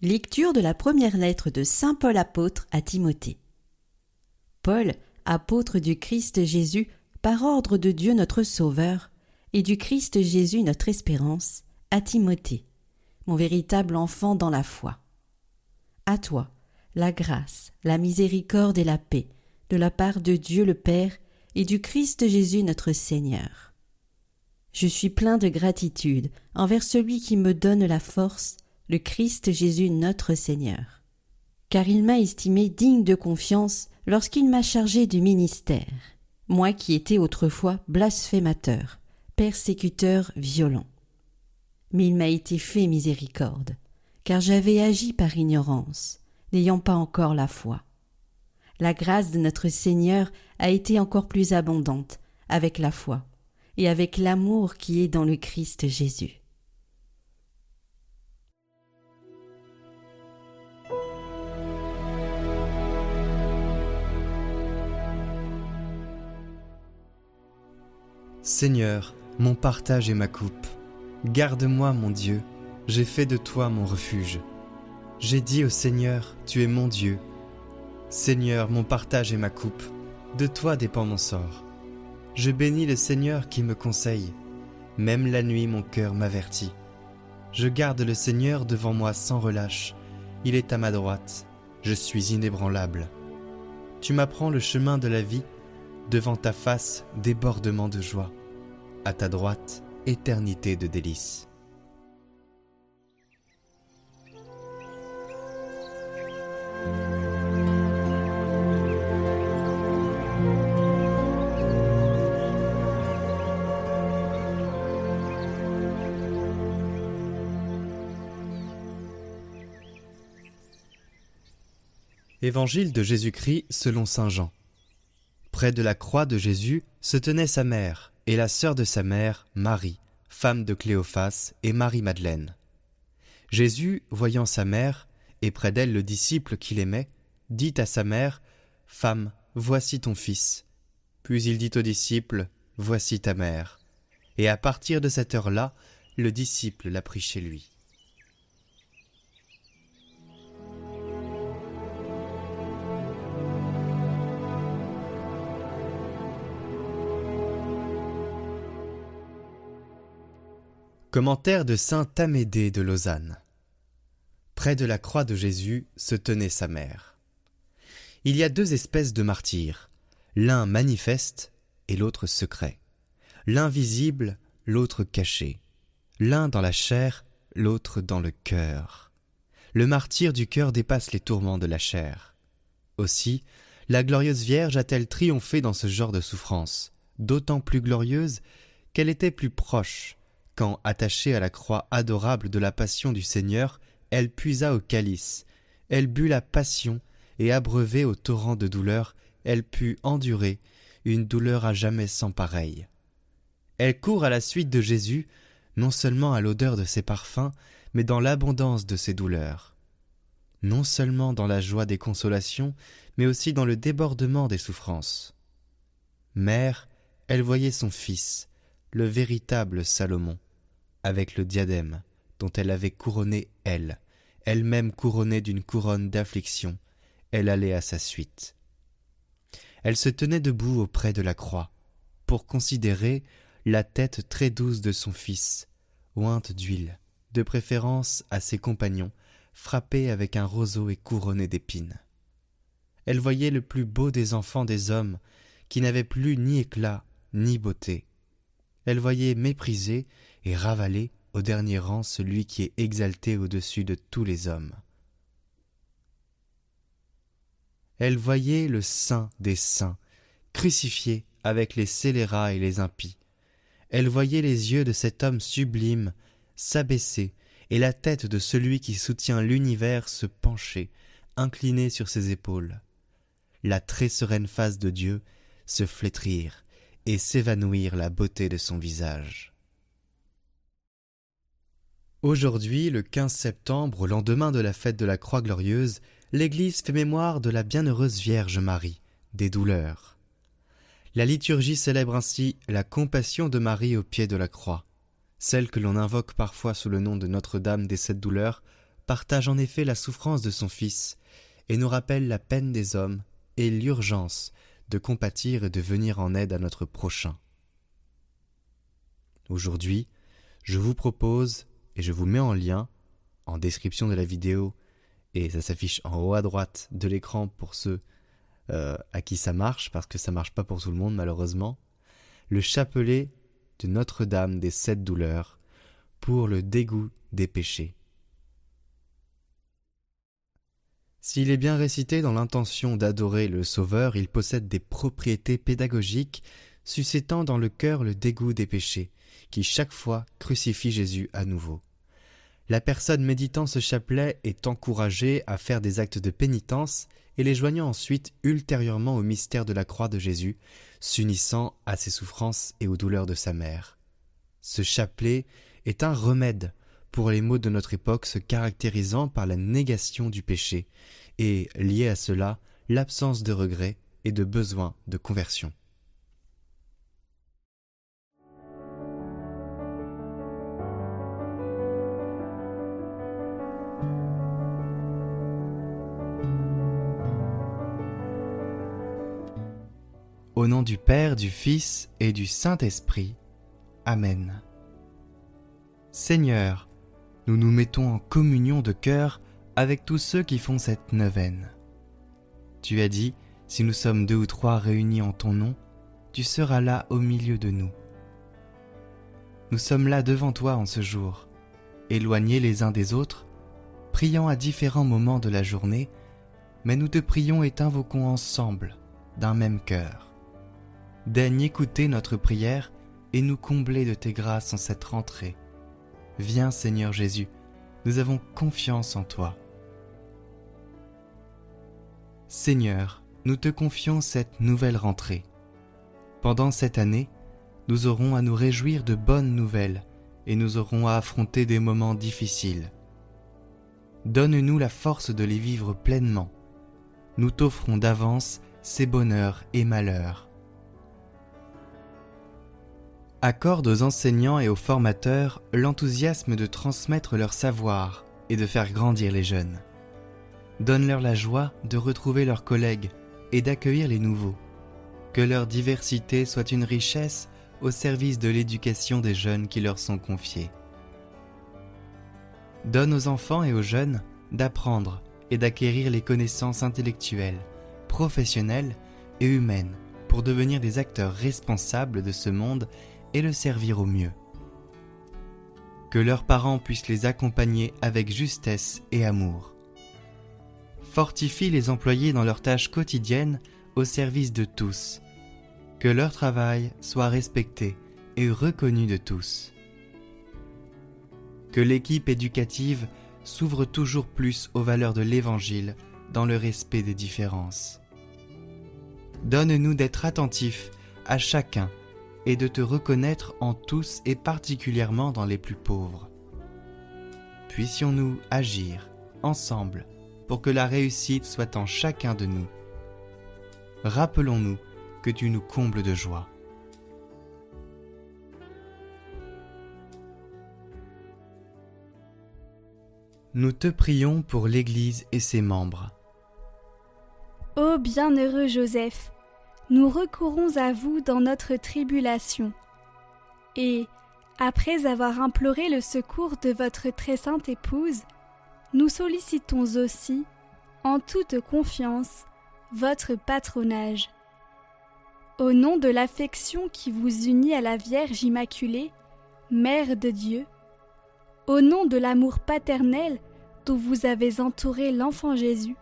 Lecture de la première lettre de Saint Paul apôtre à Timothée. Paul, apôtre du Christ Jésus, par ordre de Dieu notre Sauveur, et du Christ Jésus notre espérance, à Timothée, mon véritable enfant dans la foi. À toi, la grâce, la miséricorde et la paix, de la part de Dieu le Père et du Christ Jésus notre Seigneur. Je suis plein de gratitude envers celui qui me donne la force le Christ Jésus notre Seigneur. Car il m'a estimé digne de confiance lorsqu'il m'a chargé du ministère, moi qui étais autrefois blasphémateur, persécuteur violent. Mais il m'a été fait miséricorde, car j'avais agi par ignorance, n'ayant pas encore la foi. La grâce de notre Seigneur a été encore plus abondante avec la foi et avec l'amour qui est dans le Christ Jésus. Seigneur, mon partage et ma coupe. Garde-moi, mon Dieu, j'ai fait de toi mon refuge. J'ai dit au Seigneur, tu es mon Dieu. Seigneur, mon partage et ma coupe, de toi dépend mon sort. Je bénis le Seigneur qui me conseille. Même la nuit mon cœur m'avertit. Je garde le Seigneur devant moi sans relâche. Il est à ma droite. Je suis inébranlable. Tu m'apprends le chemin de la vie. Devant ta face, débordement de joie à ta droite, éternité de délices. Évangile de Jésus-Christ selon Saint Jean. Près de la croix de Jésus se tenait sa mère, et la sœur de sa mère, Marie, femme de Cléophas, et Marie-Madeleine. Jésus, voyant sa mère, et près d'elle le disciple qu'il aimait, dit à sa mère, Femme, voici ton fils. Puis il dit au disciple, Voici ta mère. Et à partir de cette heure-là, le disciple l'a pris chez lui. Commentaire de saint Amédée de Lausanne. Près de la croix de Jésus se tenait sa mère. Il y a deux espèces de martyrs, l'un manifeste et l'autre secret, l'un visible, l'autre caché, l'un dans la chair, l'autre dans le cœur. Le martyr du cœur dépasse les tourments de la chair. Aussi, la glorieuse Vierge a-t-elle triomphé dans ce genre de souffrance, d'autant plus glorieuse qu'elle était plus proche, quand, attachée à la croix adorable de la passion du Seigneur, elle puisa au calice, elle but la passion, et abreuvée au torrent de douleur, elle put endurer une douleur à jamais sans pareille. Elle court à la suite de Jésus, non seulement à l'odeur de ses parfums, mais dans l'abondance de ses douleurs. Non seulement dans la joie des consolations, mais aussi dans le débordement des souffrances. Mère, elle voyait son fils, le véritable Salomon, avec le diadème dont elle avait couronné elle, elle-même couronnée d'une couronne d'affliction, elle allait à sa suite. Elle se tenait debout auprès de la croix, pour considérer la tête très douce de son fils, ointe d'huile, de préférence à ses compagnons, frappés avec un roseau et couronné d'épines. Elle voyait le plus beau des enfants des hommes, qui n'avait plus ni éclat ni beauté. Elle voyait méprisé et ravaler au dernier rang celui qui est exalté au-dessus de tous les hommes. Elle voyait le saint des saints, crucifié avec les scélérats et les impies. Elle voyait les yeux de cet homme sublime s'abaisser et la tête de celui qui soutient l'univers se pencher, inclinée sur ses épaules. La très sereine face de Dieu se flétrir et s'évanouir la beauté de son visage. Aujourd'hui, le 15 septembre, au lendemain de la fête de la Croix glorieuse, l'Église fait mémoire de la bienheureuse Vierge Marie, des douleurs. La liturgie célèbre ainsi la compassion de Marie au pied de la croix, celle que l'on invoque parfois sous le nom de Notre-Dame des sept douleurs, partage en effet la souffrance de son Fils et nous rappelle la peine des hommes et l'urgence de compatir et de venir en aide à notre prochain. Aujourd'hui, je vous propose et je vous mets en lien, en description de la vidéo, et ça s'affiche en haut à droite de l'écran pour ceux euh, à qui ça marche, parce que ça marche pas pour tout le monde malheureusement, le chapelet de Notre-Dame des Sept Douleurs pour le dégoût des péchés. S'il est bien récité dans l'intention d'adorer le Sauveur, il possède des propriétés pédagogiques suscitant dans le cœur le dégoût des péchés, qui chaque fois crucifie Jésus à nouveau. La personne méditant ce chapelet est encouragée à faire des actes de pénitence et les joignant ensuite ultérieurement au mystère de la croix de Jésus, s'unissant à ses souffrances et aux douleurs de sa mère. Ce chapelet est un remède pour les maux de notre époque se caractérisant par la négation du péché, et, lié à cela, l'absence de regret et de besoin de conversion. Au nom du Père, du Fils et du Saint-Esprit. Amen. Seigneur, nous nous mettons en communion de cœur avec tous ceux qui font cette neuvaine. Tu as dit, si nous sommes deux ou trois réunis en ton nom, tu seras là au milieu de nous. Nous sommes là devant toi en ce jour, éloignés les uns des autres, priant à différents moments de la journée, mais nous te prions et t'invoquons ensemble, d'un même cœur. Daigne écouter notre prière et nous combler de tes grâces en cette rentrée. Viens Seigneur Jésus, nous avons confiance en toi. Seigneur, nous te confions cette nouvelle rentrée. Pendant cette année, nous aurons à nous réjouir de bonnes nouvelles et nous aurons à affronter des moments difficiles. Donne-nous la force de les vivre pleinement. Nous t'offrons d'avance ces bonheurs et malheurs. Accorde aux enseignants et aux formateurs l'enthousiasme de transmettre leur savoir et de faire grandir les jeunes. Donne-leur la joie de retrouver leurs collègues et d'accueillir les nouveaux. Que leur diversité soit une richesse au service de l'éducation des jeunes qui leur sont confiés. Donne aux enfants et aux jeunes d'apprendre et d'acquérir les connaissances intellectuelles, professionnelles et humaines pour devenir des acteurs responsables de ce monde et le servir au mieux. Que leurs parents puissent les accompagner avec justesse et amour. Fortifie les employés dans leurs tâches quotidiennes au service de tous. Que leur travail soit respecté et reconnu de tous. Que l'équipe éducative s'ouvre toujours plus aux valeurs de l'Évangile dans le respect des différences. Donne-nous d'être attentifs à chacun et de te reconnaître en tous et particulièrement dans les plus pauvres. Puissions-nous agir ensemble pour que la réussite soit en chacun de nous. Rappelons-nous que tu nous combles de joie. Nous te prions pour l'Église et ses membres. Ô bienheureux Joseph, nous recourons à vous dans notre tribulation. Et, après avoir imploré le secours de votre très sainte épouse, nous sollicitons aussi, en toute confiance, votre patronage. Au nom de l'affection qui vous unit à la Vierge Immaculée, Mère de Dieu, au nom de l'amour paternel dont vous avez entouré l'enfant Jésus,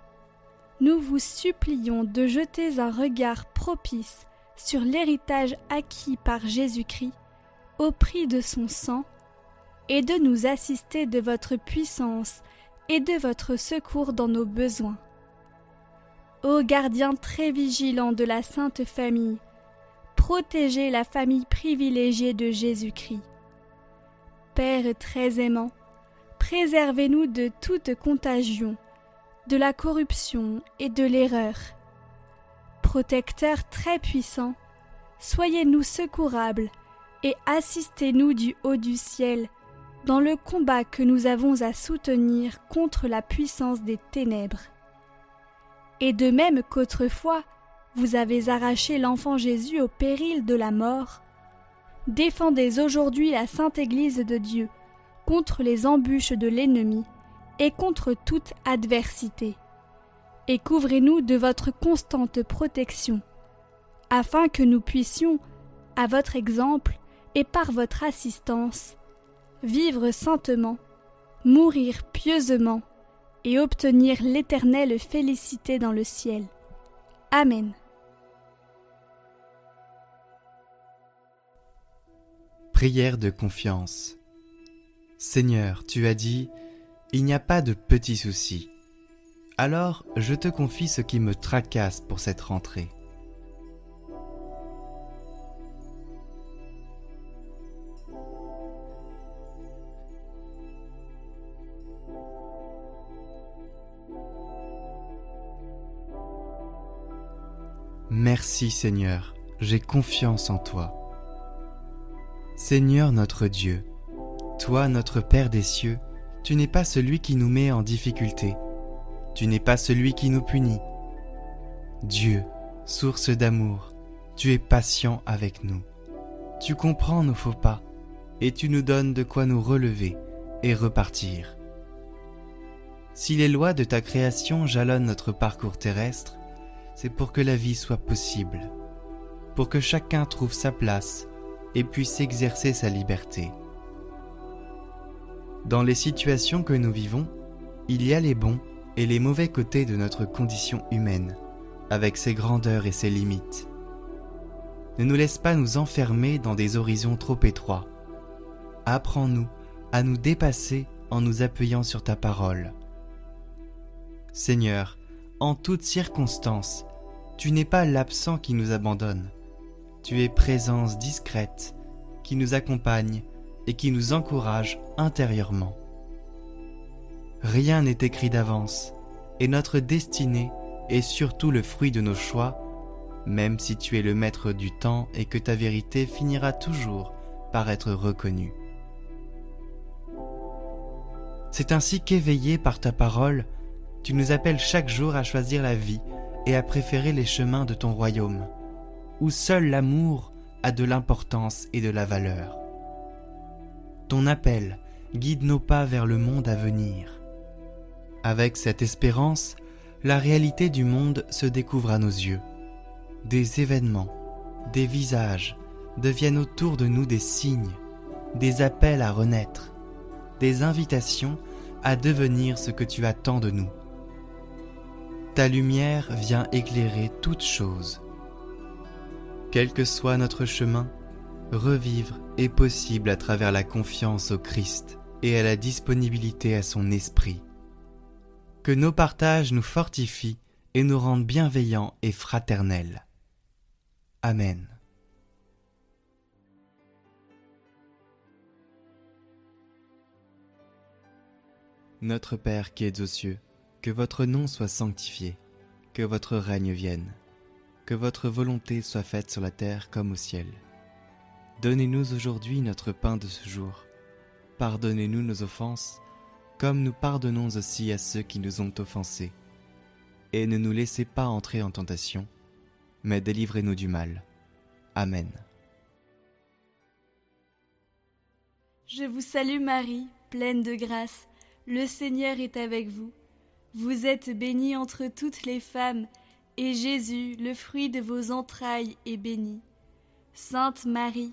nous vous supplions de jeter un regard propice sur l'héritage acquis par Jésus-Christ au prix de son sang, et de nous assister de votre puissance et de votre secours dans nos besoins. Ô gardien très vigilant de la Sainte Famille, protégez la famille privilégiée de Jésus-Christ. Père très aimant, préservez-nous de toute contagion, de la corruption et de l'erreur. Protecteur très puissant, soyez-nous secourables et assistez-nous du haut du ciel dans le combat que nous avons à soutenir contre la puissance des ténèbres. Et de même qu'autrefois vous avez arraché l'enfant Jésus au péril de la mort, défendez aujourd'hui la sainte Église de Dieu contre les embûches de l'ennemi et contre toute adversité. Et couvrez-nous de votre constante protection, afin que nous puissions, à votre exemple et par votre assistance, vivre saintement, mourir pieusement et obtenir l'éternelle félicité dans le ciel. Amen. Prière de confiance. Seigneur, tu as dit, il n'y a pas de petits soucis. Alors je te confie ce qui me tracasse pour cette rentrée. Merci Seigneur, j'ai confiance en toi. Seigneur notre Dieu, toi notre Père des cieux, tu n'es pas celui qui nous met en difficulté, tu n'es pas celui qui nous punit. Dieu, source d'amour, tu es patient avec nous. Tu comprends nos faux pas, et tu nous donnes de quoi nous relever et repartir. Si les lois de ta création jalonnent notre parcours terrestre, c'est pour que la vie soit possible, pour que chacun trouve sa place et puisse exercer sa liberté. Dans les situations que nous vivons, il y a les bons et les mauvais côtés de notre condition humaine, avec ses grandeurs et ses limites. Ne nous laisse pas nous enfermer dans des horizons trop étroits. Apprends-nous à nous dépasser en nous appuyant sur ta parole. Seigneur, en toutes circonstances, tu n'es pas l'absent qui nous abandonne. Tu es présence discrète qui nous accompagne et qui nous encourage intérieurement. Rien n'est écrit d'avance, et notre destinée est surtout le fruit de nos choix, même si tu es le maître du temps et que ta vérité finira toujours par être reconnue. C'est ainsi qu'éveillé par ta parole, tu nous appelles chaque jour à choisir la vie et à préférer les chemins de ton royaume, où seul l'amour a de l'importance et de la valeur. Ton appel guide nos pas vers le monde à venir. Avec cette espérance, la réalité du monde se découvre à nos yeux. Des événements, des visages deviennent autour de nous des signes, des appels à renaître, des invitations à devenir ce que tu attends de nous. Ta lumière vient éclairer toutes choses. Quel que soit notre chemin, revivre est possible à travers la confiance au Christ et à la disponibilité à son esprit. Que nos partages nous fortifient et nous rendent bienveillants et fraternels. Amen. Notre Père qui es aux cieux, que votre nom soit sanctifié, que votre règne vienne, que votre volonté soit faite sur la terre comme au ciel. Donnez-nous aujourd'hui notre pain de ce jour. Pardonnez-nous nos offenses, comme nous pardonnons aussi à ceux qui nous ont offensés. Et ne nous laissez pas entrer en tentation, mais délivrez-nous du mal. Amen. Je vous salue Marie, pleine de grâce, le Seigneur est avec vous. Vous êtes bénie entre toutes les femmes, et Jésus, le fruit de vos entrailles, est béni. Sainte Marie,